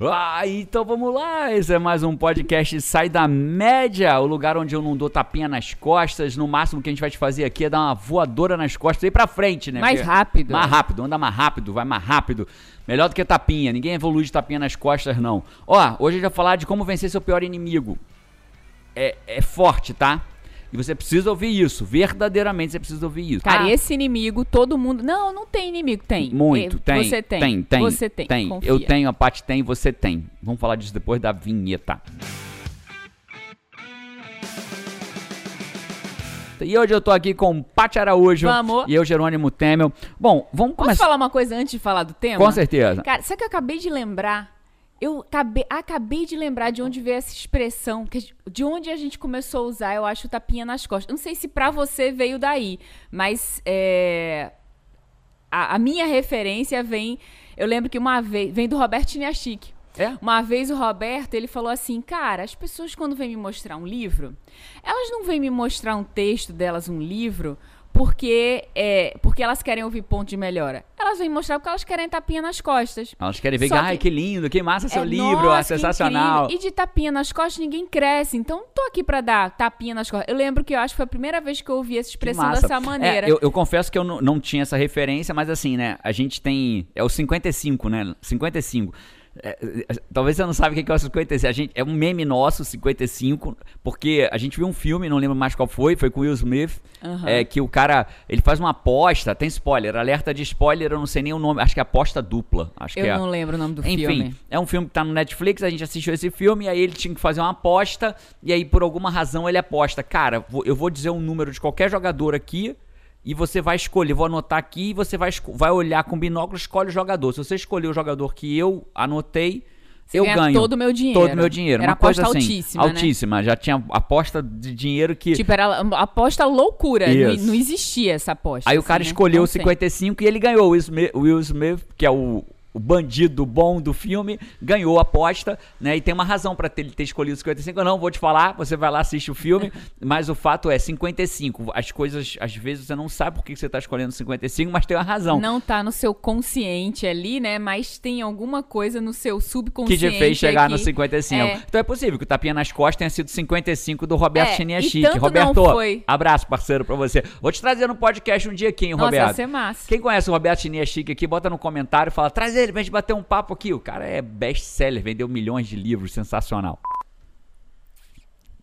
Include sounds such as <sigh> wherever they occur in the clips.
Ah, então vamos lá. Esse é mais um podcast Sai da Média, o lugar onde eu não dou tapinha nas costas. No máximo que a gente vai te fazer aqui é dar uma voadora nas costas e ir pra frente, né? Mais Porque- rápido. Mais rápido, anda mais rápido, vai mais rápido. Melhor do que tapinha. Ninguém evolui de tapinha nas costas, não. Ó, hoje a gente vai falar de como vencer seu pior inimigo. É, é forte, tá? E você precisa ouvir isso. Verdadeiramente você precisa ouvir isso. Cara, Ah, e esse inimigo, todo mundo. Não, não tem inimigo. Tem. Muito, Eh, tem. Você tem. Tem, tem. Você tem. confia. Eu tenho, a Paty tem, você tem. Vamos falar disso depois da vinheta. E hoje eu tô aqui com Paty Araújo Vamos. e eu, Jerônimo Temel. Bom, vamos Posso começar. falar uma coisa antes de falar do tema? Com certeza. Cara, sabe o que eu acabei de lembrar? Eu acabei, acabei de lembrar de onde veio essa expressão, de onde a gente começou a usar, eu acho, tapinha nas costas. Não sei se pra você veio daí, mas é, a, a minha referência vem. Eu lembro que uma vez. Vem do Roberto Chiniachique. É? Uma vez o Roberto, ele falou assim, cara, as pessoas quando vêm me mostrar um livro, elas não vêm me mostrar um texto delas, um livro, porque é, porque elas querem ouvir ponto de melhora. Elas vêm mostrar porque elas querem tapinha nas costas. Elas querem ver, que, ai, que lindo, que massa seu É, livro, nossa, é sensacional. E de tapinha nas costas ninguém cresce. Então tô aqui pra dar tapinha nas costas. Eu lembro que eu acho que foi a primeira vez que eu ouvi essa expressão dessa maneira. É, eu, eu confesso que eu não, não tinha essa referência, mas assim, né? A gente tem. É o 55, né? 55. É, é, talvez você não sabe o que é o 55. A gente, é um meme nosso, 55, porque a gente viu um filme, não lembro mais qual foi, foi com Will Smith, Aham. é, que o cara, ele faz uma aposta, tem spoiler, alerta de spoiler, eu não sei nem o nome, acho que é aposta dupla. Acho Eu que é. não lembro o nome do Enfim, filme. é um filme que tá no Netflix, a gente assistiu esse filme, e aí ele tinha que fazer uma aposta, e aí por alguma razão ele aposta. Cara, eu vou dizer um número de qualquer jogador aqui, e você vai escolher, vou anotar aqui, e você vai, vai olhar com binóculo, escolhe o jogador. Se você escolher o jogador que eu anotei, Você eu ganha ganho. todo o meu dinheiro. Todo o meu dinheiro. Era uma coisa aposta assim, altíssima, né? altíssima. Já tinha aposta de dinheiro que... Tipo, era aposta loucura. Não, não existia essa aposta. Aí o cara assim, né? escolheu o sei. 55 e ele ganhou. O Will Smith, o Will Smith, que é o, o bandido bom do filme, ganhou a aposta, né? E tem uma razão pra ter- ele ter escolhido o 55. Eu não vou te falar, você vai lá, assiste o filme, <laughs> mas o fato é 55. As coisas, às vezes, você não sabe por que você tá escolhendo 55, mas tem uma razão. Não tá no seu consciente ali, né? Mas tem alguma coisa no seu Que subconsciente. te fez chegar aqui. no 55. É. Então é possível que o tapinha nas costas tenha sido 55 do Roberto É, Chiniachique. Roberto, abraço, parceiro, pra você. Vou te trazer no podcast um dia aqui, hein, Nossa, Roberto. ia ser massa. Quem conhece o Roberto Chinia Chique aqui, bota no comentário e fala: traz ele pra gente bater um papo aqui. O cara é best-seller, vendeu milhões de livros, sensacional.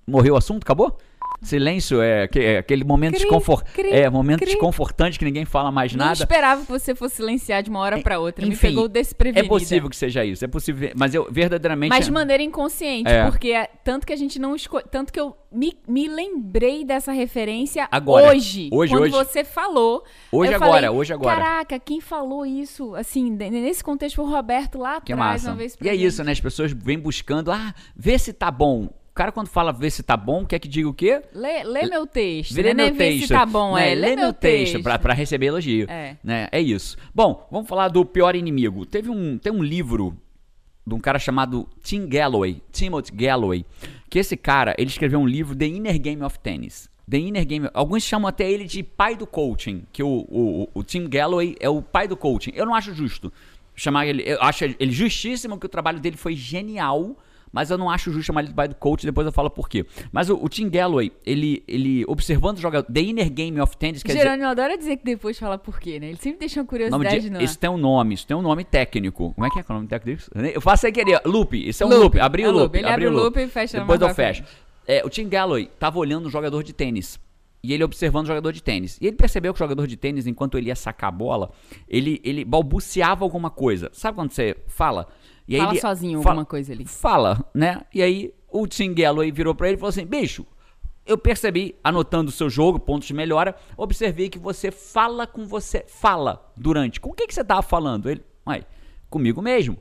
Morreu o assunto? Acabou? Silêncio é, que- é aquele momento Cri, desconfor... cri, é momento cri. desconfortante que ninguém fala mais Não nada. esperava que você fosse silenciar de uma hora pra outra. Me Enfim, pegou É desprevenida. possível que seja isso, é possível, mas eu verdadeiramente Mas de maneira inconsciente, É. porque é- tanto que a gente não escolhe. Tanto que eu me, me lembrei dessa referência Agora. hoje. Hoje, quando hoje. você falou. Hoje agora, falei, hoje agora. Caraca, quem falou isso? Assim, nesse contexto foi o Roberto lá Que atrás, massa. uma vez E é isso, né? As pessoas vêm buscando, ah, vê se tá bom. O cara quando fala vê se tá bom, quer que diga o quê? Lê, lê meu texto. Lê né? meu vê texto. se tá bom, né? é. Lê, meu texto, pra, pra receber elogio. É. Né? É isso. Bom, vamos falar do pior inimigo. Teve um, tem um livro de um cara chamado Tim Galloway, Timothy Galloway, que esse cara, ele escreveu um livro, The Inner Game of Tennis. The Inner Game, alguns chamam até ele de pai do coaching, que o, o, o Tim Galloway é o pai do coaching. Eu não acho justo chamar ele, eu acho ele justíssimo que o trabalho dele foi genial, mas eu não acho justo chamar ele de pai do coach, depois eu falo por quê. Mas o, o Tim Galloway, ele, ele observando o jogador, The Inner Game of Tennis, quer dizer, Jerônimo adora dizer que depois fala por quê, né? Ele sempre deixa uma curiosidade de- no ar. isso tem um nome, isso tem um nome técnico. Como é que é, é o nome técnico disso? Eu faço sem querer. Loop, isso é um Loop, loop. Abri é o loop. Ele abri abre o loop e fecha Depois eu fecho. É, o Tim Galloway tava olhando um jogador de tênis. E ele observando o jogador de tênis. E ele percebeu que o jogador de tênis, enquanto ele ia sacar a bola, ele, ele balbuciava alguma coisa. Sabe quando você fala? E aí Fala sozinho fala- alguma coisa ali. Fala, né? E aí o Tim Galloway virou pra ele e falou assim: bicho, eu percebi, anotando o seu jogo, pontos de melhora, observei que você fala com você. Fala durante. Com o que, que você tava falando? Ele, ué, comigo mesmo.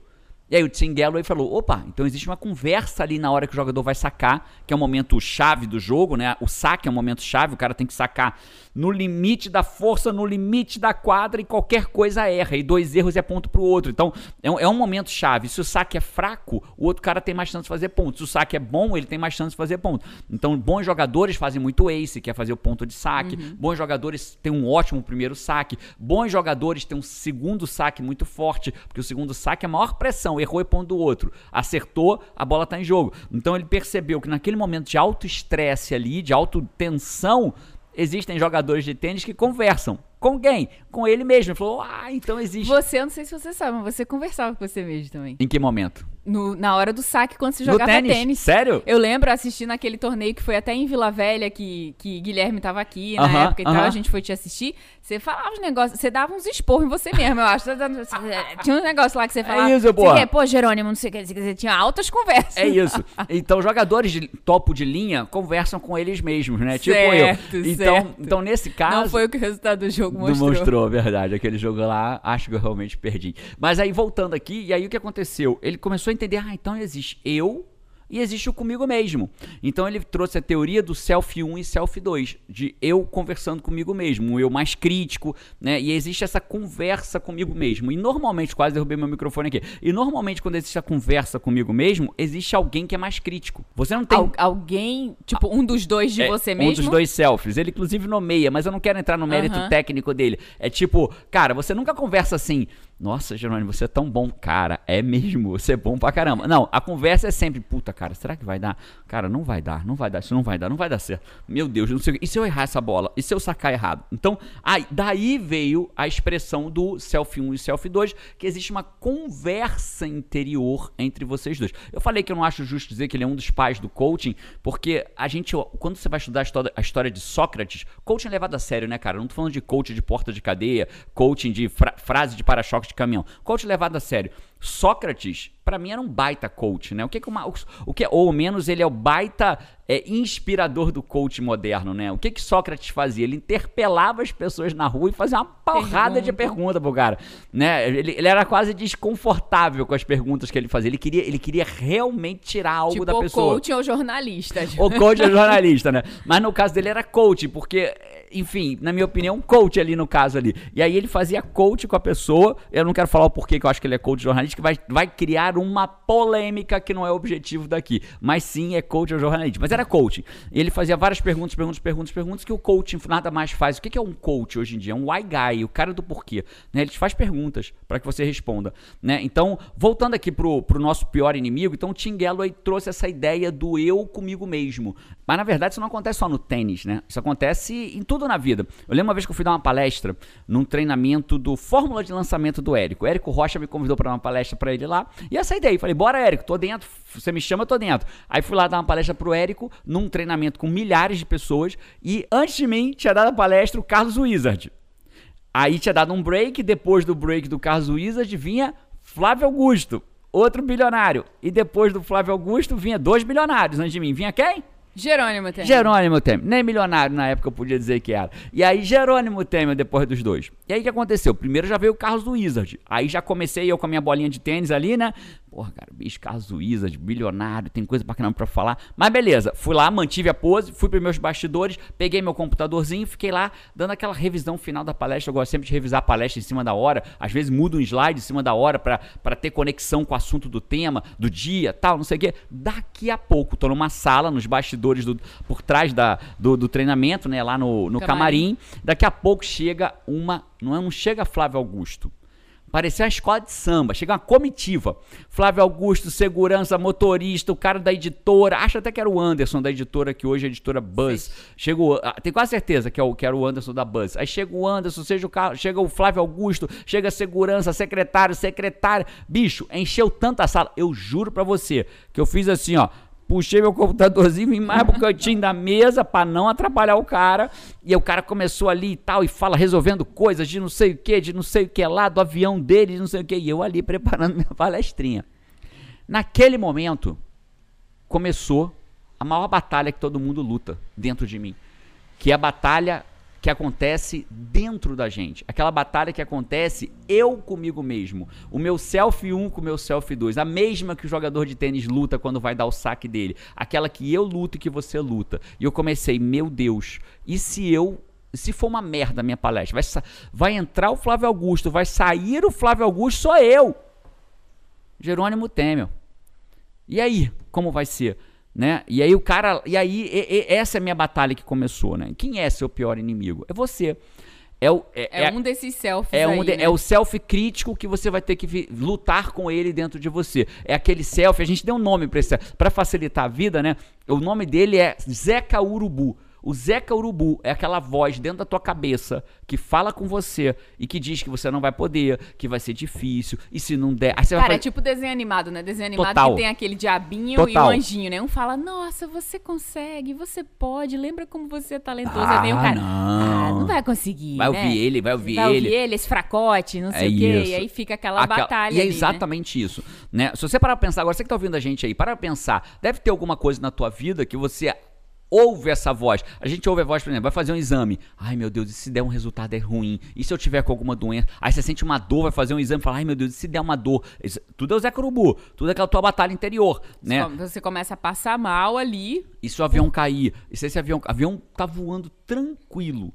E aí o Tim Galloway falou, opa, então existe uma conversa ali na hora que o jogador vai sacar, que é o momento chave do jogo, né? O saque é um momento chave, o cara tem que sacar no limite da força, no limite da quadra e qualquer coisa erra. E dois erros é ponto pro outro. Então é um, é um momento chave. Se o saque é fraco, o outro cara tem mais chance de fazer ponto. Se o saque é bom, ele tem mais chance de fazer ponto. Então bons jogadores fazem muito ace, que é fazer o ponto de saque. Bons jogadores têm um ótimo primeiro saque. Bons jogadores têm um segundo saque muito forte, porque o segundo saque é a maior pressão. Errou é ponto do outro. Acertou, a bola tá em jogo. Então ele percebeu que naquele momento de alto estresse ali, de alta tensão, existem jogadores de tênis que conversam. Com quem? Com ele mesmo. Ele falou, ah, então existe. Você, eu não sei se você sabe, mas você conversava com você mesmo também. Em que momento? No- na hora do saque, quando você jogava tênis? tênis. Sério? Eu lembro assistindo aquele torneio que foi até em Vila Velha, que, que Guilherme tava aqui na Aham, época e tal, aham. a gente foi te assistir. Você falava uns negócios, você dava uns esporros em você mesmo, eu acho. <laughs> Tinha um negócio lá que você falava. isso, você porra. quer, Pô, Jerônimo, não sei o que, você tinha altas conversas. É isso. <laughs> Então, jogadores de topo de linha conversam com eles mesmos, né? tipo Certo, eu. Então, certo. então, nesse caso. Não foi o que o resultado do jogo Não mostrou. mostrou, verdade. Aquele jogo lá, acho que eu realmente perdi. Mas aí, voltando aqui, e aí o que aconteceu? Ele começou a entender, ah, então existe eu e existe o comigo mesmo. Então ele trouxe a teoria do self 1 e self 2, de eu conversando comigo mesmo, um eu mais crítico, né? E existe essa conversa comigo mesmo. E normalmente, quase derrubei meu microfone aqui. E normalmente, quando existe a conversa comigo mesmo, existe alguém que é mais crítico. Você não tem. Al- alguém, tipo, um dos dois de É, você mesmo? Um dos dois selfies. Ele, inclusive, nomeia, mas eu não quero entrar no mérito Aham. técnico dele. É tipo, cara, você nunca conversa assim. Nossa, Jerônimo, você é tão bom. Cara, é mesmo, você é bom pra caramba. Não, a conversa é sempre, puta, cara, será que vai dar? Cara, não vai dar, não vai dar, isso não vai dar, não vai dar certo. Meu Deus, não sei. E se eu errar essa bola? E se eu sacar errado? Então, aí, daí veio a expressão do selfie 1 e selfie 2, que existe uma conversa interior entre vocês dois. Eu falei que eu não acho justo dizer que ele é um dos pais do coaching, porque a gente, quando você vai estudar a história, a história de Sócrates, coaching é levado a sério, né, cara? Eu não tô falando de coaching de porta de cadeia, coaching de fra- frase de para-choque de caminhão. Coaching levado a sério. Sócrates, pra mim, era um baita coach, né? O que, que uma, o que ou ao menos ele é o baita é, inspirador do coach moderno, né? O que que Sócrates fazia? Ele interpelava as pessoas na rua e fazia uma porrada de Pergunta. pergunta pro cara, né? Ele, ele era quase desconfortável com as perguntas que ele fazia. Ele queria, ele queria realmente tirar algo tipo, da o pessoa. coach ou jornalista. O coach é <laughs> jornalista, né? Mas no caso dele era coach, porque, enfim, na minha opinião, coach ali no caso ali. E aí ele fazia coach com a pessoa. Eu não quero falar o porquê que eu acho que ele é coach jornalista, que vai, vai criar uma polêmica que não é o objetivo daqui. Mas sim, é coach ou jornalista. Mas era coaching. Ele fazia várias perguntas, perguntas, perguntas, perguntas, que o coaching nada mais faz. O que que é um coach hoje em dia? É um why guy, o cara do porquê. Né? Ele te faz perguntas para que você responda. Né? Então, voltando aqui pro, pro nosso pior inimigo, então o Tim Galloway trouxe essa ideia do eu comigo mesmo. Mas na verdade isso não acontece só no tênis, né? Isso acontece em tudo na vida. Eu lembro uma vez que eu fui dar uma palestra num treinamento do Fórmula de Lançamento do Érico. O Érico Rocha me convidou para dar uma palestra para ele lá. E essa ideia, falei: "Bora, Érico, tô dentro. Você me chama, eu tô dentro". Aí fui lá dar uma palestra pro Érico num treinamento com milhares de pessoas e antes de mim tinha dado a palestra o Carlos Wizard. Aí tinha dado um break, depois do break do Carlos Wizard vinha Flávio Augusto, outro bilionário. E depois do Flávio Augusto vinha dois bilionários antes de mim. Vinha quem? Jerônimo tem. Jerônimo Temer. Nem milionário na época eu podia dizer que era. E aí Jerônimo Temer depois dos dois. E aí o que aconteceu? Primeiro já veio o Carlos Wizard. Aí já comecei eu com a minha bolinha de tênis ali, né? Porra, cara, bicho, Carlos Wizard, bilionário, tem coisa pra caramba pra falar. Mas beleza, fui lá, mantive a pose, fui pros meus bastidores, peguei meu computadorzinho, fiquei lá dando aquela revisão final da palestra. Eu gosto sempre de revisar a palestra em cima da hora. Às vezes mudo um slide em cima da hora pra, pra ter conexão com o assunto do tema, do dia, tal, não sei o quê. Daqui a pouco, tô numa sala, nos bastidores, do, por trás da, do, do treinamento, né, lá no, no Camarim. camarim. Daqui a pouco chega uma. Não, é- não chega Flávio Augusto. Parecia uma escola de samba, chega uma comitiva. Flávio Augusto, segurança, motorista, o cara da editora, acho até que era o Anderson da editora, que hoje é a editora Buzz. Chegou, ah, tenho quase certeza que, é o, que era o Anderson da Buzz. Aí chega o Anderson, seja o carro, chega o Flávio Augusto, chega a segurança, secretário, secretária. Bicho, encheu tanta sala. Eu juro pra você que eu fiz assim, ó. Puxei meu computadorzinho, vim mais pro cantinho da mesa pra não atrapalhar o cara. E o cara começou ali e tal, e fala resolvendo coisas de não sei o que, de não sei o que lá, do avião dele, de não sei o que. E eu ali preparando <laughs> minha palestrinha. Naquele momento, começou a maior batalha que todo mundo luta dentro de mim. Que é a batalha que acontece dentro da gente. Aquela batalha que acontece eu comigo mesmo. O meu self 1 com o meu self 2. A mesma que o jogador de tênis luta quando vai dar o saque dele. Aquela que eu luto e que você luta. E eu comecei, meu Deus, e se eu se for uma merda a minha palestra, vai, vai entrar o Flávio Augusto, vai sair o Flávio Augusto, sou eu. Jerônimo Temer. E aí, como vai ser? Né? E aí o cara, e aí e- e- essa é a minha batalha que começou, né? Quem é seu pior inimigo? É você. É, o, é, é um desses selfies é, um aí, de- né? é o selfie crítico que você vai ter que lutar com ele dentro de você. É aquele selfie, a gente deu um nome pra esse para facilitar a vida, né? O nome dele é Zeca Urubu. O Zeca Urubu é aquela voz dentro da tua cabeça que fala com você e que diz que você não vai poder, que vai ser difícil, e se não der. Vai Cara, é tipo desenho animado, né? Desenho animado Total. que tem aquele diabinho Total. e o anjinho, né? Um fala, nossa, você consegue, você pode, lembra como você é talentoso. Ah, Aí vem o cara, não. ah, não vai conseguir, Vai né? ouvir ele, vai ouvir vai ele. ouvir ele, esse fracote, não sei É o quê. isso. E aí fica aquela Aquela- batalha E é ali, né? exatamente isso. Né? Se você parar pra pensar, agora você que tá ouvindo a gente aí, para pra pensar, deve ter alguma coisa na tua vida que você ouve essa voz. A gente ouve a voz, por exemplo, vai fazer um exame. Ai, meu Deus, e se der um resultado é ruim? E se eu tiver com alguma doença? Aí você sente uma dor, vai fazer um exame e fala, ai, meu Deus, e se der uma dor? Isso- tudo é o Zé Curubu, tudo é aquela tua batalha interior, né? Você começa a passar mal ali. E se o avião cair? E se esse avião, o avião tá voando tranquilo?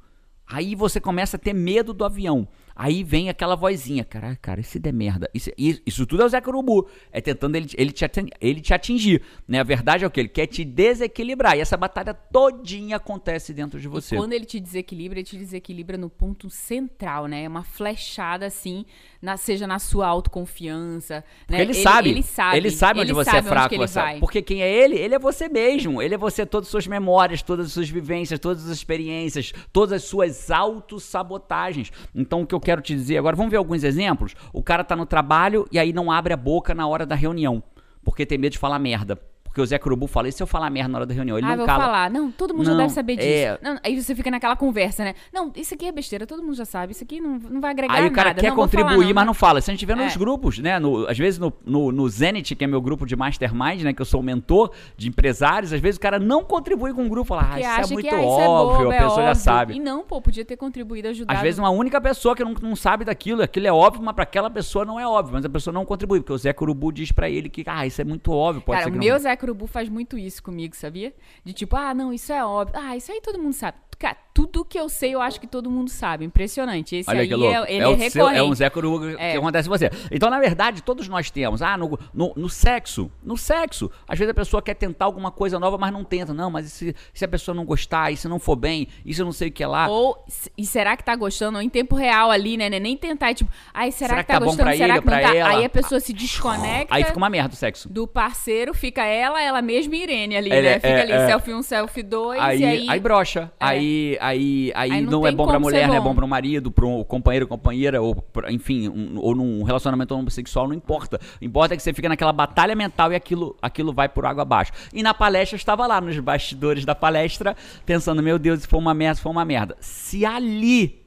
Aí você começa a ter medo do avião. Aí vem aquela vozinha, cara, cara, e se der merda? Isso, isso- isso tudo é o Zé Curubu. É tentando ele, ele, te, atin- ele te atingir. Né? A verdade é o que? Ele quer te desequilibrar. E essa batalha todinha acontece dentro de você. Quando ele te desequilibra, ele te desequilibra no ponto central, né? É uma flechada assim, na- seja na sua autoconfiança. Né? ele, sabe, Ele sabe. Ele sabe onde ele você sabe é fraco. ele você-. Porque quem é ele? Ele é você mesmo. Ele é você, todas as suas memórias, todas as suas vivências, todas as experiências, todas as suas autossabotagens. Então, o que eu quero te dizer agora, vamos ver alguns exemplos? O cara tá no trabalho e aí não abre a boca na hora da reunião, porque tem medo de falar merda. Porque o Zé Curubu fala, e se eu falar merda na hora da reunião? Ele ah, não vou cala. falar. Não, todo mundo Não, já deve saber disso. é. Não, aí você fica naquela conversa, né? Não, isso aqui é besteira, todo mundo já sabe. Isso aqui não, não vai agregar Aí o cara nada. quer falar contribuir, não, mas não fala. Se a gente vê nos É. grupos, né? no- às vezes no, no, no Zenit, que é meu grupo de mastermind, né? Que eu sou o mentor de empresários, às vezes o cara não contribui com o grupo. Fala, ah, isso é que muito ah, isso é óbvio, bobo, a é pessoa já óbvio. sabe. E não, pô, podia ter contribuído, ajudado. Às vezes uma única pessoa que não, não sabe daquilo, aquilo é óbvio, mas para aquela pessoa não é óbvio, mas a pessoa não contribui, porque o Zé Curubu diz pra ele que, ah, isso é muito óbvio, pode Cara, ser o que meu não... Zé Curubu faz muito isso comigo, sabia? De tipo, ah, não, isso é óbvio. Ah, isso aí todo mundo sabe. Cara, tudo que eu sei, eu acho que todo mundo sabe. Impressionante. Esse Olha aí que louco. é, ele é, é, o recorrente. seu, é um Zé que É. acontece com você. Então, na verdade, todos nós temos. Ah, no, no, no sexo. No sexo. Às vezes a pessoa quer tentar alguma coisa nova, mas não tenta. Não, mas se, se a pessoa não gostar, e se não for bem, e se eu não sei o que lá. Ou, e será que tá gostando? Ou em tempo real ali, né? Nem tentar, tipo, ai, será, que tá, bom gostando? pra será ele, que não pra tá? ela? Aí a pessoa se desconecta Aí fica uma merda o sexo. do parceiro, fica ela, ela mesma e Irene ali, Ele né? é- Fica é- ali, é. selfie 1, selfie 2, Aí, aí, aí... brocha. É. Aí, aí, aí, Aí não, não é bom pra mulher, ser não é bom. bom pro marido, pro companheiro, companheira, ou pra- enfim, um- ou num relacionamento homossexual, não importa. Importa que você fica naquela batalha mental e aquilo, aquilo vai por água abaixo. E na palestra eu estava lá, nos bastidores da palestra, pensando, meu Deus, se for uma merda, se for uma merda. Se ali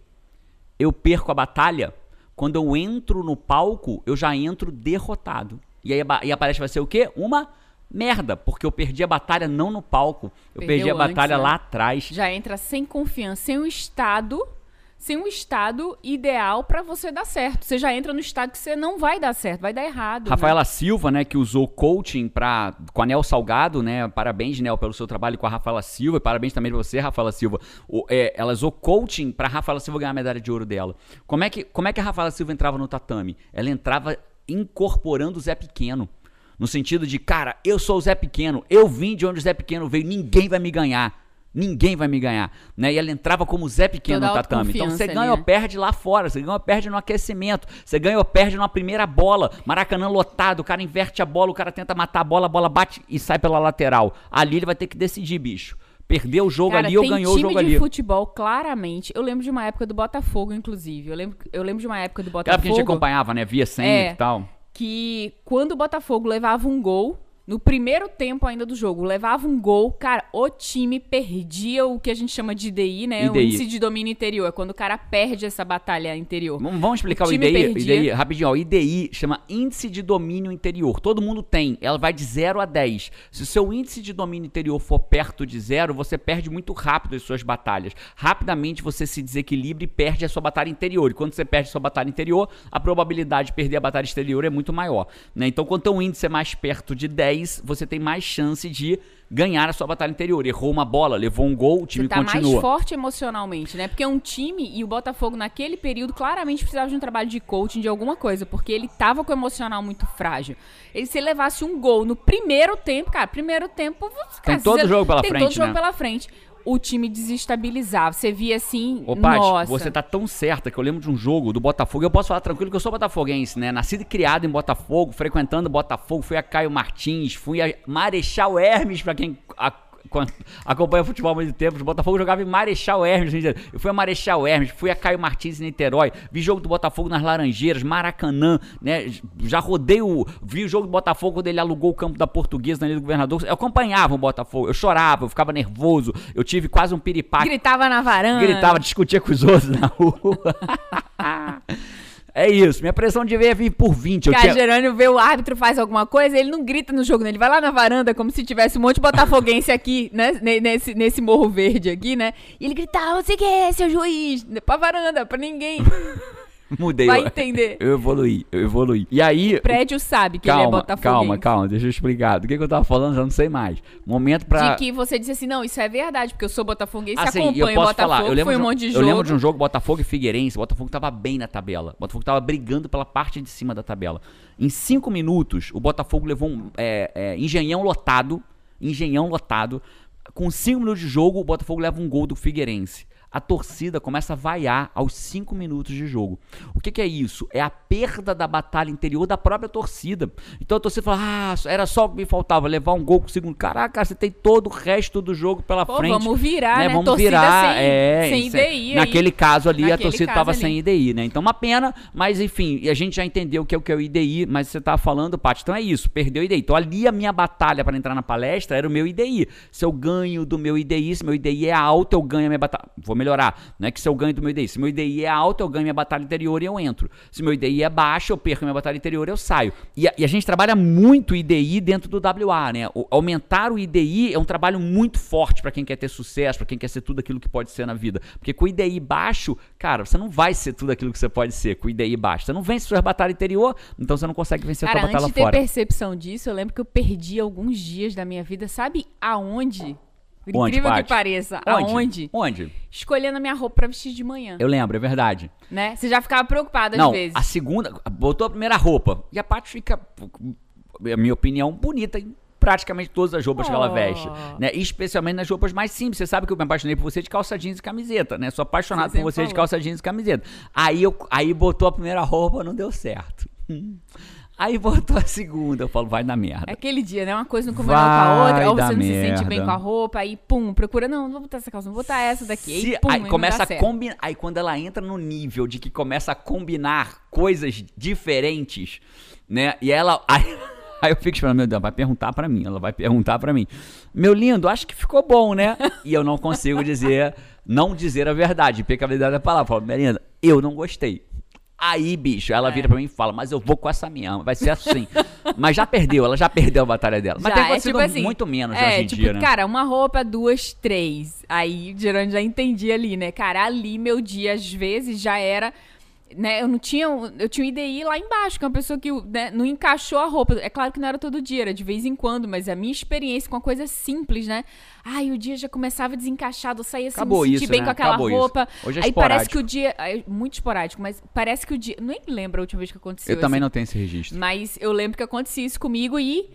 eu perco a batalha, quando eu entro no palco, eu já entro derrotado. E aí a, e a palestra vai ser o quê? Uma merda, porque eu perdi a batalha não no palco, eu Perdeu perdi a antes, batalha né? lá atrás. Já entra sem confiança, sem um estado, sem um estado ideal pra você dar certo. Você já entra no estado que você não vai dar certo, vai dar errado. né? Rafaela Silva, né, que usou coaching pra, com a Nel Salgado, né? Parabéns, Nel, pelo seu trabalho com a Rafaela Silva. E parabéns também pra você, Rafaela Silva. O- é, ela usou coaching pra Rafaela Silva ganhar a medalha de ouro dela. Como é, que, como é que a Rafaela Silva entrava no tatame? Ela entrava incorporando o Zé Pequeno. No sentido de, cara, eu sou o Zé Pequeno, eu vim de onde o Zé Pequeno veio, ninguém vai me ganhar. Ninguém vai me ganhar. Né? E ela entrava como Zé Pequeno Toda no tatame. Então você ali, ganha ou né? perde lá fora, você ganha ou perde no aquecimento, você ganha ou perde numa primeira bola, Maracanã lotado, o cara inverte a bola, o cara tenta matar a bola, a bola bate e sai pela lateral. Ali ele vai ter que decidir, bicho. Perdeu o jogo Cara, ali ou ganhou o time jogo de ali. futebol, claramente. Eu lembro de uma época do Botafogo, inclusive. Eu lembro, eu lembro de uma época do Aquela que a Botafogo gente acompanhava, né? Via sempre É. e tal. Que quando o Botafogo levava um gol, no primeiro tempo ainda do jogo, levava um gol, cara, o time perdia o que a gente chama de IDI, né? O IDI. índice de domínio interior. É quando o cara perde essa batalha interior. Vamos, explicar o, time IDI, perdia. IDI rapidinho. Ó, o IDI chama Índice de Domínio Interior. Todo mundo tem. Ela vai de 0 a 10. Se o seu índice de domínio interior for perto de zero, você perde muito rápido as suas batalhas. Rapidamente você se desequilibra e perde a sua batalha interior. E quando você perde a sua batalha interior, a probabilidade de perder a batalha exterior é muito maior. né? Então, quanto o índice é mais perto de 10, você tem mais chance de ganhar a sua batalha interior. Errou uma bola, levou um gol, o time Você tá continua. mais forte emocionalmente, né? Porque um time, e o Botafogo naquele período claramente precisava de um trabalho de coaching, de alguma coisa, porque ele tava com o emocional muito frágil. Ele, se levasse um gol no primeiro tempo, cara, primeiro tempo. Cara, Tem todo você- jogo pela tem frente, todo jogo né? pela frente. O time desestabilizava. Você via assim, Ô, Paty, nossa. você tá tão certa que eu lembro de um jogo do Botafogo. Eu posso falar tranquilo que eu sou botafoguense, né? Nascido e criado em Botafogo, frequentando Botafogo. Fui a Caio Martins, fui a Marechal Hermes, pra quem a- quan- acompanha futebol há muito tempo. O Botafogo jogava em Marechal Hermes. Eu fui a Marechal Hermes, fui a Caio Martins em Niterói. Vi jogo do Botafogo nas Laranjeiras, Maracanã, né? Já rodei o. Vi o jogo do Botafogo quando ele alugou o campo da Portuguesa na Ilha do Governador. Eu acompanhava o Botafogo, eu chorava, eu ficava nervoso, eu tive quase um piripaque Gritava na varanda. gritava, discutia com os outros na rua. <laughs> é isso, minha pressão devia vir por 20. Eu Cara, tinha... Gerânio vê o árbitro faz alguma coisa, ele não grita no jogo, né? Ele vai lá na varanda como se tivesse um monte de botafoguense <laughs> aqui, né? Ne- Nesse, nesse morro verde aqui, né? E ele gritava, você que é, seu juiz? Pra varanda, pra ninguém. <laughs> Mudei. Vai eu- entender. Eu evoluí, eu evoluí. E aí... O prédio sabe que ele é Calma, botafoguense. calma, calma, deixa eu explicar. Do que, que eu tava falando, já não sei mais. Momento pra... De que você disse assim, não, isso é verdade, porque eu sou botafoguense, Assim, e acompanho eu posso Botafogo, falar, eu lembro, foi um de, monte de eu jogo. lembro de um jogo Botafogo e Figueirense, o Botafogo tava bem na tabela. O Botafogo tava brigando pela parte de cima da tabela. Em cinco minutos, o Botafogo levou um é, é, engenhão lotado, engenhão lotado. Com cinco minutos de jogo, o Botafogo leva um gol do Figueirense. A torcida começa a vaiar aos cinco minutos de jogo. O que, que é isso? É a perda da batalha interior da própria torcida. Então a torcida fala: ah, era só o que me faltava, levar um gol com o segundo. Caraca, você tem todo o resto do jogo pela Pô, frente. vamos virar, né? Vamos Torcida virar. sem- é, sem IDI aí. Naquele caso ali, a Naquele torcida caso tava ali. sem IDI, né? Então, uma pena, mas enfim, a gente já entendeu o que é o que é o IDI, mas você tava falando, Paty, então é isso, perdeu o IDI. Então, ali a minha batalha para entrar na palestra era o meu IDI. Se eu ganho do meu IDI, se meu IDI é alto, eu ganho a minha batalha. Vou melhorar, não é que se eu ganho do meu IDI. Se meu IDI é alto, eu ganho minha batalha interior e eu entro. Se meu IDI é baixo, eu perco minha batalha interior e eu saio. E a, e a gente trabalha muito IDI dentro do WA, né? O- aumentar o IDI é um trabalho muito forte para quem quer ter sucesso, para quem quer ser tudo aquilo que pode ser na vida. Porque com o IDI baixo, cara, você não vai ser tudo aquilo que você pode ser com o IDI baixo. Você não vence sua batalha interior, então você não consegue vencer a Cara, sua batalha antes de ter fora. percepção disso, eu lembro que eu perdi alguns dias da minha vida, sabe aonde? Por Onde, incrível que pareça, Onde? aonde? Onde? Escolhendo a minha roupa pra vestir de manhã, Eu lembro, é verdade. né? Você já ficava preocupada às não, vezes. a segunda, botou a primeira roupa. E a Paty fica, a minha opinião, bonita em praticamente todas as roupas que ela Oh. veste. Né? E Especialmente nas roupas mais simples. Você sabe que eu me apaixonei por você de calça jeans e camiseta, né? Sou apaixonado Você por você de falou. calça jeans e camiseta. Aí, eu, aí botou a primeira roupa, não deu certo. Aí botou a segunda, eu falo, vai na merda. É aquele dia, né? Uma coisa não combinando com a outra, ou você não se sente merda. bem com a roupa, aí pum, procura, não, não vou botar essa calça, não vou botar essa daqui. Se- aí, pum, aí começa a combinar. Aí quando ela entra no nível de que começa a combinar coisas diferentes, né? E ela. <laughs> Aí, aí eu fico esperando, meu Deus, vai perguntar pra mim. Ela vai perguntar pra mim. Meu lindo, acho que ficou bom, né? E eu não consigo dizer, não dizer a verdade. Impecabilidade da palavra. Eu falo, minha linda, eu não gostei. Aí, bicho, ela É. vira pra mim e fala, mas eu vou com essa minha, vai ser assim. mas já perdeu, ela já perdeu a batalha dela. Mas Já, tem é acontecido tipo assim, muito menos é, hoje em tipo, dia, né? cara, uma roupa, duas, três. Aí, Gerando já entendi ali, né? Cara, ali meu dia, às vezes, já era. Né, eu não tinha. Eu tinha um IDI lá embaixo, que é uma pessoa que né, não encaixou a roupa. É claro que não era todo dia, era de vez em quando, mas a minha experiência com a coisa simples, né? Ai, o dia já começava desencaixado, eu saía sem Acabou me isso, bem né? com aquela Acabou isso. roupa. Hoje é Aí parece esporádico. que o dia. é muito esporádico, mas parece que o dia. Nem lembro a última vez que aconteceu Eu também assim. não tenho esse registro. Mas eu lembro que acontecia isso comigo e.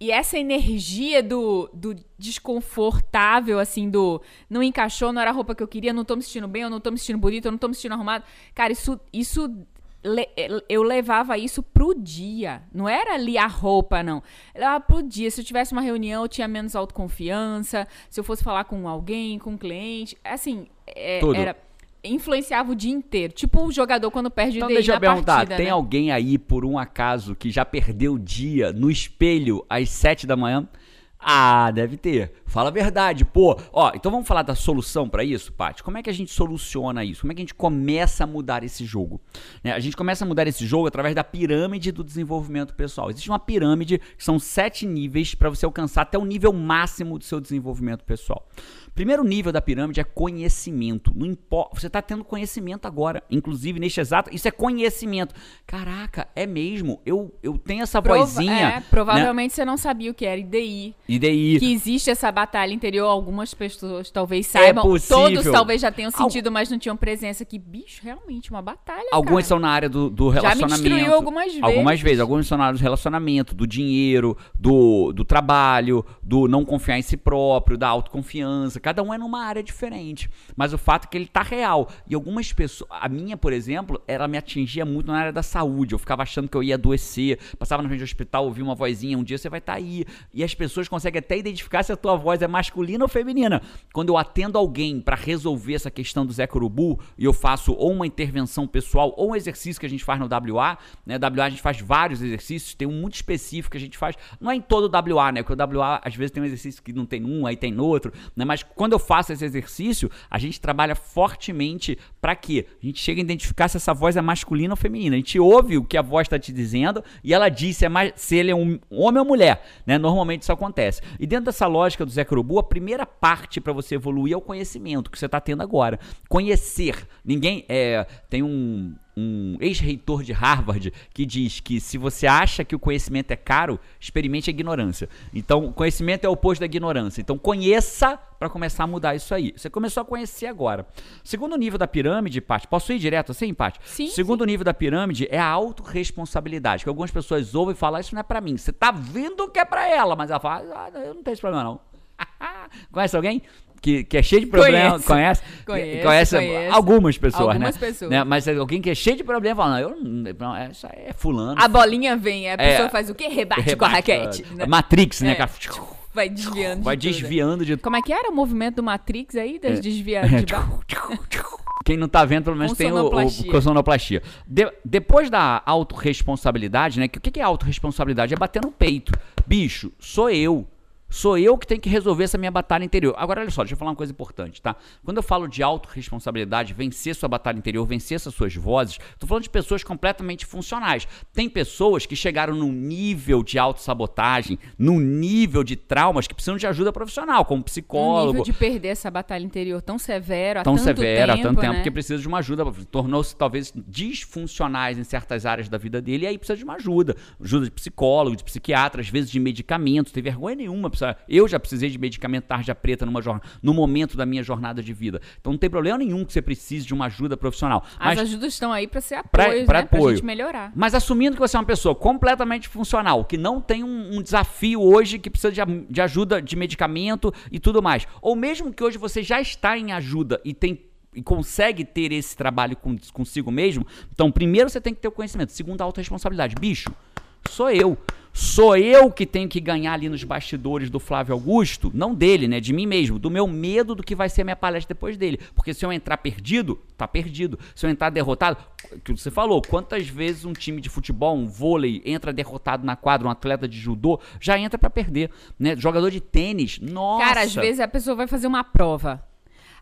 E essa energia do, do desconfortável, assim, do não encaixou, não era a roupa que eu queria, não tô me sentindo bem, eu não tô me sentindo bonito, eu não tô me sentindo arrumado. Cara, isso. isso le- eu levava isso pro dia. Não era ali a roupa, não. Eu levava pro dia. Se eu tivesse uma reunião, eu tinha menos autoconfiança. Se eu fosse falar com alguém, com um cliente. Assim, é, era. Influenciava o dia inteiro. Tipo o jogador quando perde Então o DI deixa eu perguntar, partida, tem né? alguém aí, por um acaso, que já perdeu o dia no espelho às sete da manhã? Ah, deve ter. Fala a verdade, pô. Ó, então vamos falar da solução pra isso, Paty? Como é que a gente soluciona isso? Como é que a gente começa a mudar esse jogo? Né, A gente começa a mudar esse jogo através da pirâmide do desenvolvimento pessoal. Existe uma pirâmide que são sete níveis pra você alcançar até o nível máximo do seu desenvolvimento pessoal. Primeiro nível da pirâmide é conhecimento. Não importa, você está tendo conhecimento agora, inclusive neste exato, isso é conhecimento. Caraca, é mesmo? Eu, eu tenho essa Prova- vozinha. é, né? provavelmente você não sabia o que era IDI. Daí, Que existe essa batalha interior, algumas pessoas talvez saibam. É possível. Todos talvez já tenham sentido, mas não tinham presença. Que bicho, realmente, uma batalha. Algumas cara. são na área do, do Já me relacionamento. destruiu algumas vezes. Algumas vezes. Alguns são na área do relacionamento, do dinheiro, do, do trabalho, do não confiar em si próprio, da autoconfiança. Cada um é numa área diferente. Mas o fato é que ele tá real. E algumas pessoas. A minha, por exemplo, ela me atingia muito na área da saúde. Eu ficava achando que eu ia adoecer. Passava na frente do hospital, ouvia uma vozinha. Um dia você vai estar aí. E as pessoas conseguem até identificar se a tua voz é masculina ou feminina. Quando eu atendo alguém para resolver essa questão do Zé Curubu, e eu faço ou uma intervenção pessoal ou um exercício que a gente faz no WA, né? WA a gente faz vários exercícios, tem um muito específico que a gente faz. Não é em todo o WA, né? Porque o WA às vezes tem um exercício que não tem num, aí tem outro, né? Mas quando eu faço esse exercício, a gente trabalha fortemente para quê? A gente chega a identificar se essa voz é masculina ou feminina. A gente ouve o que a voz está te dizendo e ela diz se, é mais, se ele é um homem ou mulher, né? Normalmente isso acontece. E dentro dessa lógica do Zé Curubu, a primeira parte para você evoluir é o conhecimento que você está tendo agora. Conhecer. Ninguém é, tem um um ex-reitor de Harvard que diz que se você acha que o conhecimento é caro, experimente a ignorância. Então, conhecimento é o oposto da ignorância. Então, conheça para começar a mudar isso aí. Você começou a conhecer agora. Segundo nível da pirâmide, Paty, posso ir direto assim, Paty? Sim, Segundo nível da pirâmide é a autorresponsabilidade, que algumas pessoas ouvem falar, isso não é para mim. Você tá vendo que é para ela, mas ela fala, ah, eu não tenho esse problema não. <laughs> Conhece alguém? Que, que é cheio de problema, conhece? Conheço, conhece conheço. algumas pessoas, Algumas né? pessoas. Né? Mas alguém que é cheio de problema fala, não, eu não, é, isso aí é fulano. A bolinha vem, a pessoa É. faz o quê? Rebate, com a Rebate, raquete. a- né? Matrix, né? É. Vai desviando Vai de tudo. desviando de Como é que era o movimento do Matrix aí, das É. desviadas de <laughs> baixo? Quem não tá vendo, pelo menos tem o, o. De- depois da autorresponsabilidade, né? que O que é autorresponsabilidade? É bater no peito. Bicho, sou eu. Sou eu que tenho que resolver essa minha batalha interior. Agora, olha só, deixa eu falar uma coisa importante, tá? Quando eu falo de autorresponsabilidade, vencer sua batalha interior, vencer essas suas vozes, tô falando de pessoas completamente funcionais. Tem pessoas que chegaram num nível de autossabotagem, num nível de traumas que precisam de ajuda profissional, como Um psicólogo, nível de perder essa batalha interior tão severo há tão tanto severa tempo, há tanto tempo né? que precisa de uma ajuda, tornou-se talvez disfuncionais em certas áreas da vida dele e aí precisa de uma ajuda, ajuda de psicólogo, de psiquiatra, às vezes de medicamentos, tem vergonha nenhuma, precisa- eu já precisei de medicamento tarja preta numa no momento da minha jornada de vida, então não tem problema nenhum que você precise de uma ajuda profissional, As mas ajudas estão aí pra ser apoio, pra né? Pra apoio. gente melhorar. mas assumindo que você é uma pessoa completamente funcional, que não tem um, um desafio hoje que precisa de, de ajuda de medicamento e tudo mais, ou mesmo que hoje você já está em ajuda e tem e consegue ter esse trabalho com- consigo mesmo, então primeiro você tem que ter o conhecimento, segundo a autorresponsabilidade. Bicho, sou eu. Sou eu que tenho que ganhar ali nos bastidores do Flávio Augusto, não dele, né? De mim mesmo, do meu medo do que vai ser a minha palestra depois dele. Porque se eu entrar perdido, tá perdido. Se eu entrar derrotado, que você falou, quantas vezes um time de futebol, um vôlei, entra derrotado na quadra, um atleta de judô, já entra pra perder, né? Jogador de tênis, nossa. Cara, às vezes a pessoa vai fazer uma prova.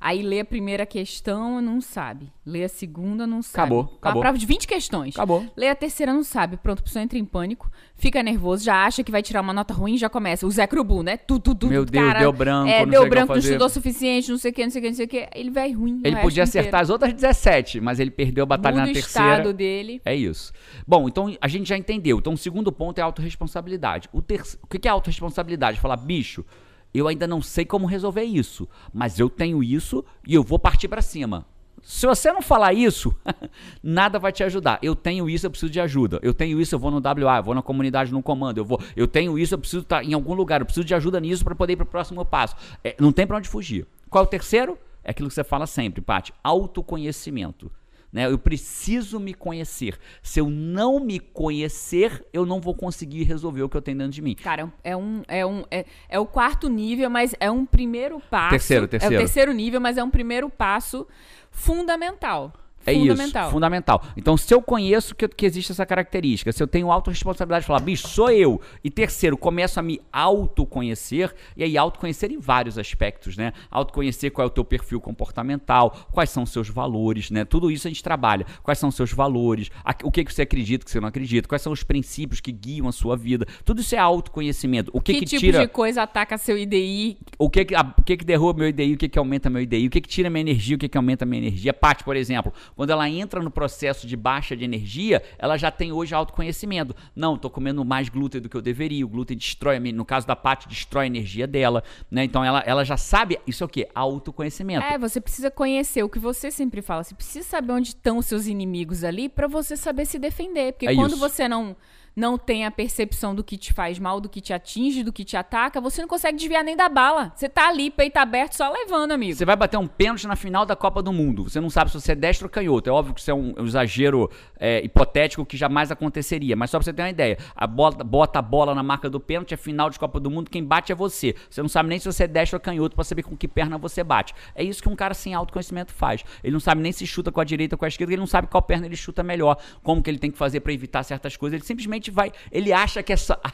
Aí lê a primeira questão, não sabe. Lê a segunda, não sabe. Acabou, Uma acabou. prova de 20 questões. Acabou. Lê a terceira, não sabe. Pronto, a pessoa entra em pânico, fica nervoso, já acha que vai tirar uma nota ruim, já começa. O Zé Crubu, né? Tu, tu, tu, Meu tu, Deus, cara, deu branco, É, não deu sei o branco, não estudou o suficiente, não sei o que, não sei o que, não sei o que. Ele vai ruim. o Ele podia acertar inteiro. as outras 17, mas ele perdeu a batalha Muda na o terceira. estado dele. É isso. Bom, então a gente já entendeu. Então o segundo ponto é a autorresponsabilidade. O, terce... o que que é autorresponsabilidade? Falar, bicho, eu ainda não sei como resolver isso, mas eu tenho isso e eu vou partir pra cima. Se você não falar isso, <laughs> nada vai te ajudar. Eu tenho isso, eu preciso de ajuda. Eu tenho isso, eu vou no WA, eu vou na comunidade no comando, eu vou, eu tenho isso, eu preciso estar em algum lugar, eu preciso de ajuda nisso para poder ir para o próximo passo. É, não tem para onde fugir. Qual é o terceiro? É aquilo que você fala sempre, Paty, autoconhecimento. Né? Eu preciso me conhecer. Se eu não me conhecer, eu não vou conseguir resolver o que eu tenho dentro de mim. Cara, é um, é um é, é o quarto nível, mas é um primeiro passo. Terceiro, É terceiro. o terceiro nível, mas é um primeiro passo fundamental. É fundamental. isso, fundamental. Então, se eu conheço que, que existe essa característica, se eu tenho autorresponsabilidade de falar, bicho, sou eu. E terceiro, começo a me autoconhecer, e aí autoconhecer em vários aspectos, né? Autoconhecer qual é o teu perfil comportamental, quais são os seus valores, né? Tudo isso a gente trabalha. Quais são os seus valores, o que, que você acredita, o que você não acredita, quais são os princípios que guiam a sua vida. Tudo isso é autoconhecimento. O que, Que, que, tipo tira de coisa ataca seu IDI? o que que, a- o que que derruba meu IDI, o que que aumenta meu IDI, o que que tira minha energia, o que que aumenta minha energia. Paty, por exemplo, Quando ela entra no processo de baixa de energia, ela já tem hoje autoconhecimento. Não, tô comendo mais glúten do que eu deveria. O glúten destrói, no caso da Paty, destrói a energia dela, né? Então ela, ela já sabe, isso é o quê? Autoconhecimento. É, você precisa conhecer o que você sempre fala. Você precisa saber onde estão os seus inimigos ali para você saber se defender. Porque É quando isso. você não não tem a percepção do que te faz mal, do que te atinge, do que te ataca, você não consegue desviar nem da bala. Você tá ali, peito aberto, só levando, amigo. Você vai bater um pênalti na final da Copa do Mundo. Você não sabe se você é destro ou canhoto. É óbvio que isso é um, um exagero é, hipotético que jamais aconteceria. Mas só pra você ter uma ideia. A bola, bota a bola na marca do pênalti, é final de Copa do Mundo, quem bate é você. Você não sabe nem se você é destro ou canhoto pra saber com que perna você bate. É isso que um cara sem autoconhecimento faz. Ele não sabe nem se chuta com a direita ou com a esquerda, ele não sabe qual perna ele chuta melhor. Como que ele tem que fazer pra evitar certas coisas. Ele simplesmente vai. Ele acha que essa. <laughs>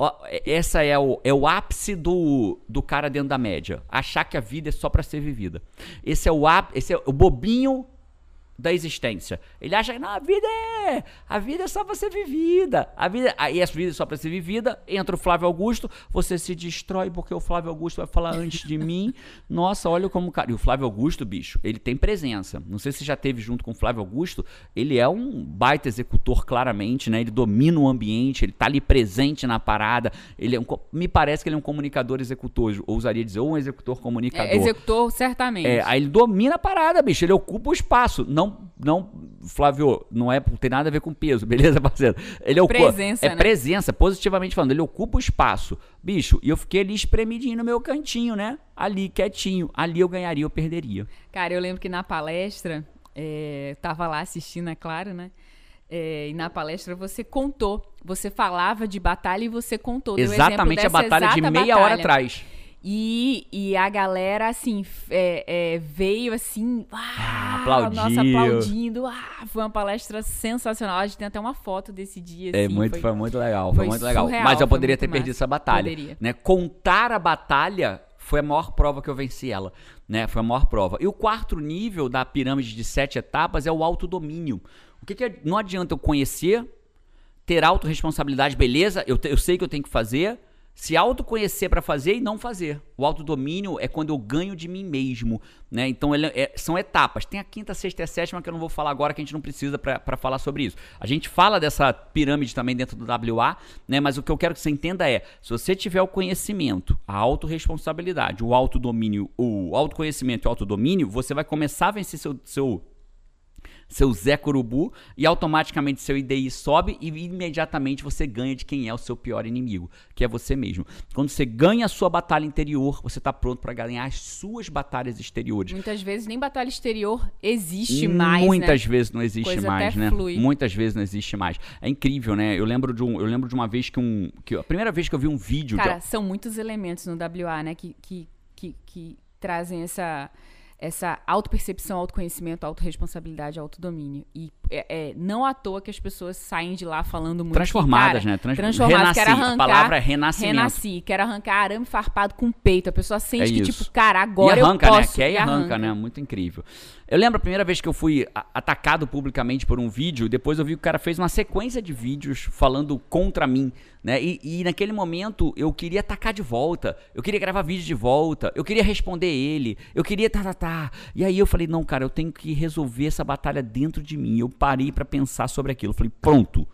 Ó, essa é o, é o ápice do, do cara dentro da média. Achar que a vida é só pra ser vivida. Esse é o esse é o bobinho da existência. Ele acha que não, a vida é, a vida é só pra ser vivida. A vida, aí a vida é só pra ser vivida. Entra o Flávio Augusto, você se destrói porque o Flávio Augusto vai falar antes de mim. <laughs> Nossa, olha como o cara. E o Flávio Augusto, bicho, ele tem presença. Não sei se já teve junto com o Flávio Augusto. Ele é um baita executor, claramente, né? Ele domina o ambiente, ele tá ali presente na parada. Ele é um, me parece que ele é um comunicador executor, ousaria dizer, ou um executor comunicador. É, executor, certamente. É, aí ele domina a parada, bicho. Ele ocupa o espaço. Não, não, Flávio, não é, não tem nada a ver com peso, <laughs> beleza, parceiro? Ele ocupa. Presença, é né? presença, positivamente falando. Ele ocupa o espaço. Bicho, e eu fiquei ali espremidinho no meu cantinho, né? Ali, quietinho. Ali eu ganharia, eu perderia. Cara, eu lembro que na palestra, é, tava lá assistindo, é claro, né? É, e na palestra você contou, você falava de batalha e você contou. Exatamente a batalha de meia hora batalha. atrás. E, e a galera, assim, é, é, veio assim, ah, aplaudiu. Nossa, aplaudindo. Ah, foi uma palestra sensacional. A gente tem até uma foto desse dia. É assim, muito, foi, foi- muito legal, foi, foi muito legal. surreal, Mas eu poderia ter perdido massa. essa batalha. Poderia. Né? Contar a batalha foi a maior prova que eu venci ela. Né? Foi a maior prova. E o quarto nível da pirâmide de sete etapas é o autodomínio. O que, que é- não adianta eu conhecer, ter autorresponsabilidade, beleza, eu, te- eu sei que eu tenho que fazer, se autoconhecer para fazer e não fazer. O autodomínio é quando eu ganho de mim mesmo, né? Então é- são etapas. Tem a quinta, sexta e a sétima que eu não vou falar agora, que a gente não precisa para falar sobre isso. A gente fala dessa pirâmide também dentro do WA, né? Mas o que eu quero que você entenda é, se você tiver o conhecimento, a autorresponsabilidade, o autodomínio, o autoconhecimento e o autodomínio, você vai começar a vencer seu, seu seu Zé Corubu e automaticamente seu IDI sobe e imediatamente você ganha de quem é o seu pior inimigo, que é você mesmo. Quando você ganha a sua batalha interior, você está pronto para ganhar as suas batalhas exteriores. Muitas vezes nem batalha exterior existe mais, Muitas né? vezes não existe Coisa mais, né? flui. Muitas vezes não existe mais. É incrível, né? Eu lembro de um, eu lembro de uma vez que um, que a primeira vez que eu vi um vídeo de Cara, são muitos elementos no WA, né, que, que, que, que trazem essa, essa autopercepção, autoconhecimento, autorresponsabilidade, autodomínio. E é, é não à toa que as pessoas saem de lá falando muito. Transformadas, cara, né? Trans- Transformadas. Quero renasci. A arrancar. palavra é renascimento. Renasci. Quero arrancar arame farpado com o peito. A pessoa sente É que, tipo, cara, agora e arranca, eu posso. né? Quer e e arranca, né? Muito incrível. Eu lembro a primeira vez que eu fui a- atacado publicamente por um vídeo, depois eu vi que o cara fez uma sequência de vídeos falando contra mim, né? E, e naquele momento eu queria atacar de volta, eu queria gravar vídeo de volta, eu queria responder ele, eu queria tá, tá, tá. E aí eu falei, não, cara, eu tenho que resolver essa batalha dentro de mim. Eu parei pra pensar sobre aquilo. Eu falei, pronto.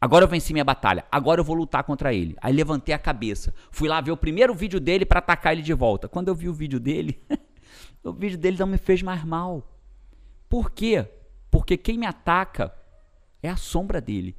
Agora eu venci minha batalha. Agora eu vou lutar contra ele. Aí levantei a cabeça. Fui lá ver o primeiro vídeo dele pra atacar ele de volta. Quando eu vi o vídeo dele, <laughs> o vídeo dele não me fez mais mal. Por quê? Porque quem me ataca é a sombra dele.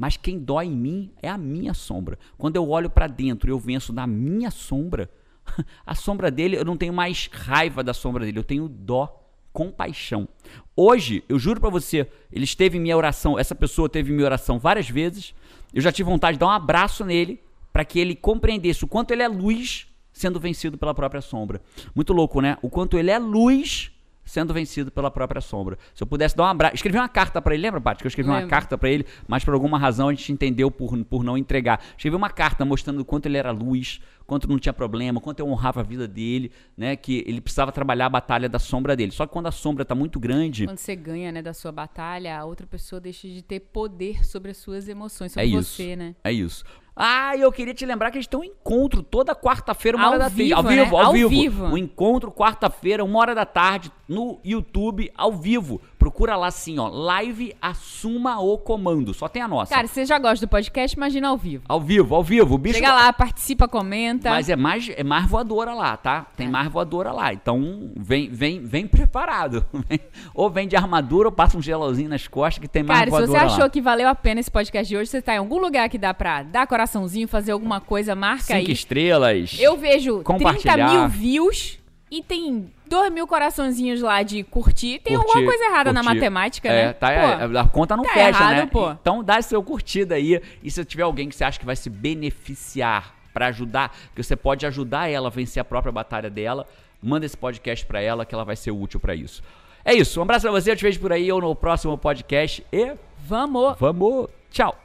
Mas quem dói em mim é a minha sombra. Quando eu olho pra dentro e eu venço da minha sombra, <laughs> a sombra dele, eu não tenho mais raiva da sombra dele, eu tenho dó, compaixão. Hoje, eu juro pra você, ele esteve em minha oração, essa pessoa teve em minha oração várias vezes. Eu já tive vontade de dar um abraço nele para que ele compreendesse o quanto ele é luz sendo vencido pela própria sombra. Muito louco, né? O quanto ele é luz sendo vencido pela própria sombra. Se eu pudesse dar um abraço. Escrevi uma carta pra ele, lembra, Paty? Que eu escrevi uma Lembro. carta pra ele, mas por alguma razão a gente entendeu por, por não entregar. Escrevi uma carta mostrando o quanto ele era luz, quanto não tinha problema, quanto eu honrava a vida dele, né? Que ele precisava trabalhar a batalha da sombra dele. Só que quando a sombra tá muito grande. Quando você ganha, né, da sua batalha, a outra pessoa deixa de ter poder sobre as suas emoções, sobre É isso. você, né? É isso. Ah, eu queria te lembrar que a gente tem um encontro toda quarta-feira, uma Ao hora da tarde. Ao vivo, vivo, né? ao Ao vivo. vivo. Um encontro quarta-feira, uma hora da tarde, no YouTube, ao vivo. Procura lá assim, ó, live assuma o comando. Só tem a nossa. Cara, você já gosta do podcast, imagina ao vivo. ao vivo, ao vivo. O bicho Chega lá, participa, comenta. Mas é mais, é mais voadora lá, tá? Tem É. mais voadora lá. Então, vem, vem, vem preparado. <laughs> ou vem de armadura ou passa um gelauzinho nas costas que tem mais Cara, se voadora você achou lá. que valeu a pena esse podcast de hoje, você tá em algum lugar que dá pra dar coraçãozinho, fazer alguma coisa, marca Cinco aí. estrelas. Eu vejo 30 Compartilhar. mil views e tem 2 mil coraçõezinhos lá de curtir. Tem Curtir, alguma coisa errada na curtir. matemática, é, né? Tá, Pô, é, a conta não tá fecha, errado, né? pô. Então dá seu curtida aí. E se tiver alguém que você acha que vai se beneficiar pra ajudar, que você pode ajudar ela a vencer a própria batalha dela, manda esse podcast pra ela que ela vai ser útil pra isso. É isso. Um abraço pra você, eu te vejo por aí ou no próximo podcast e Vamos! vamos. Tchau.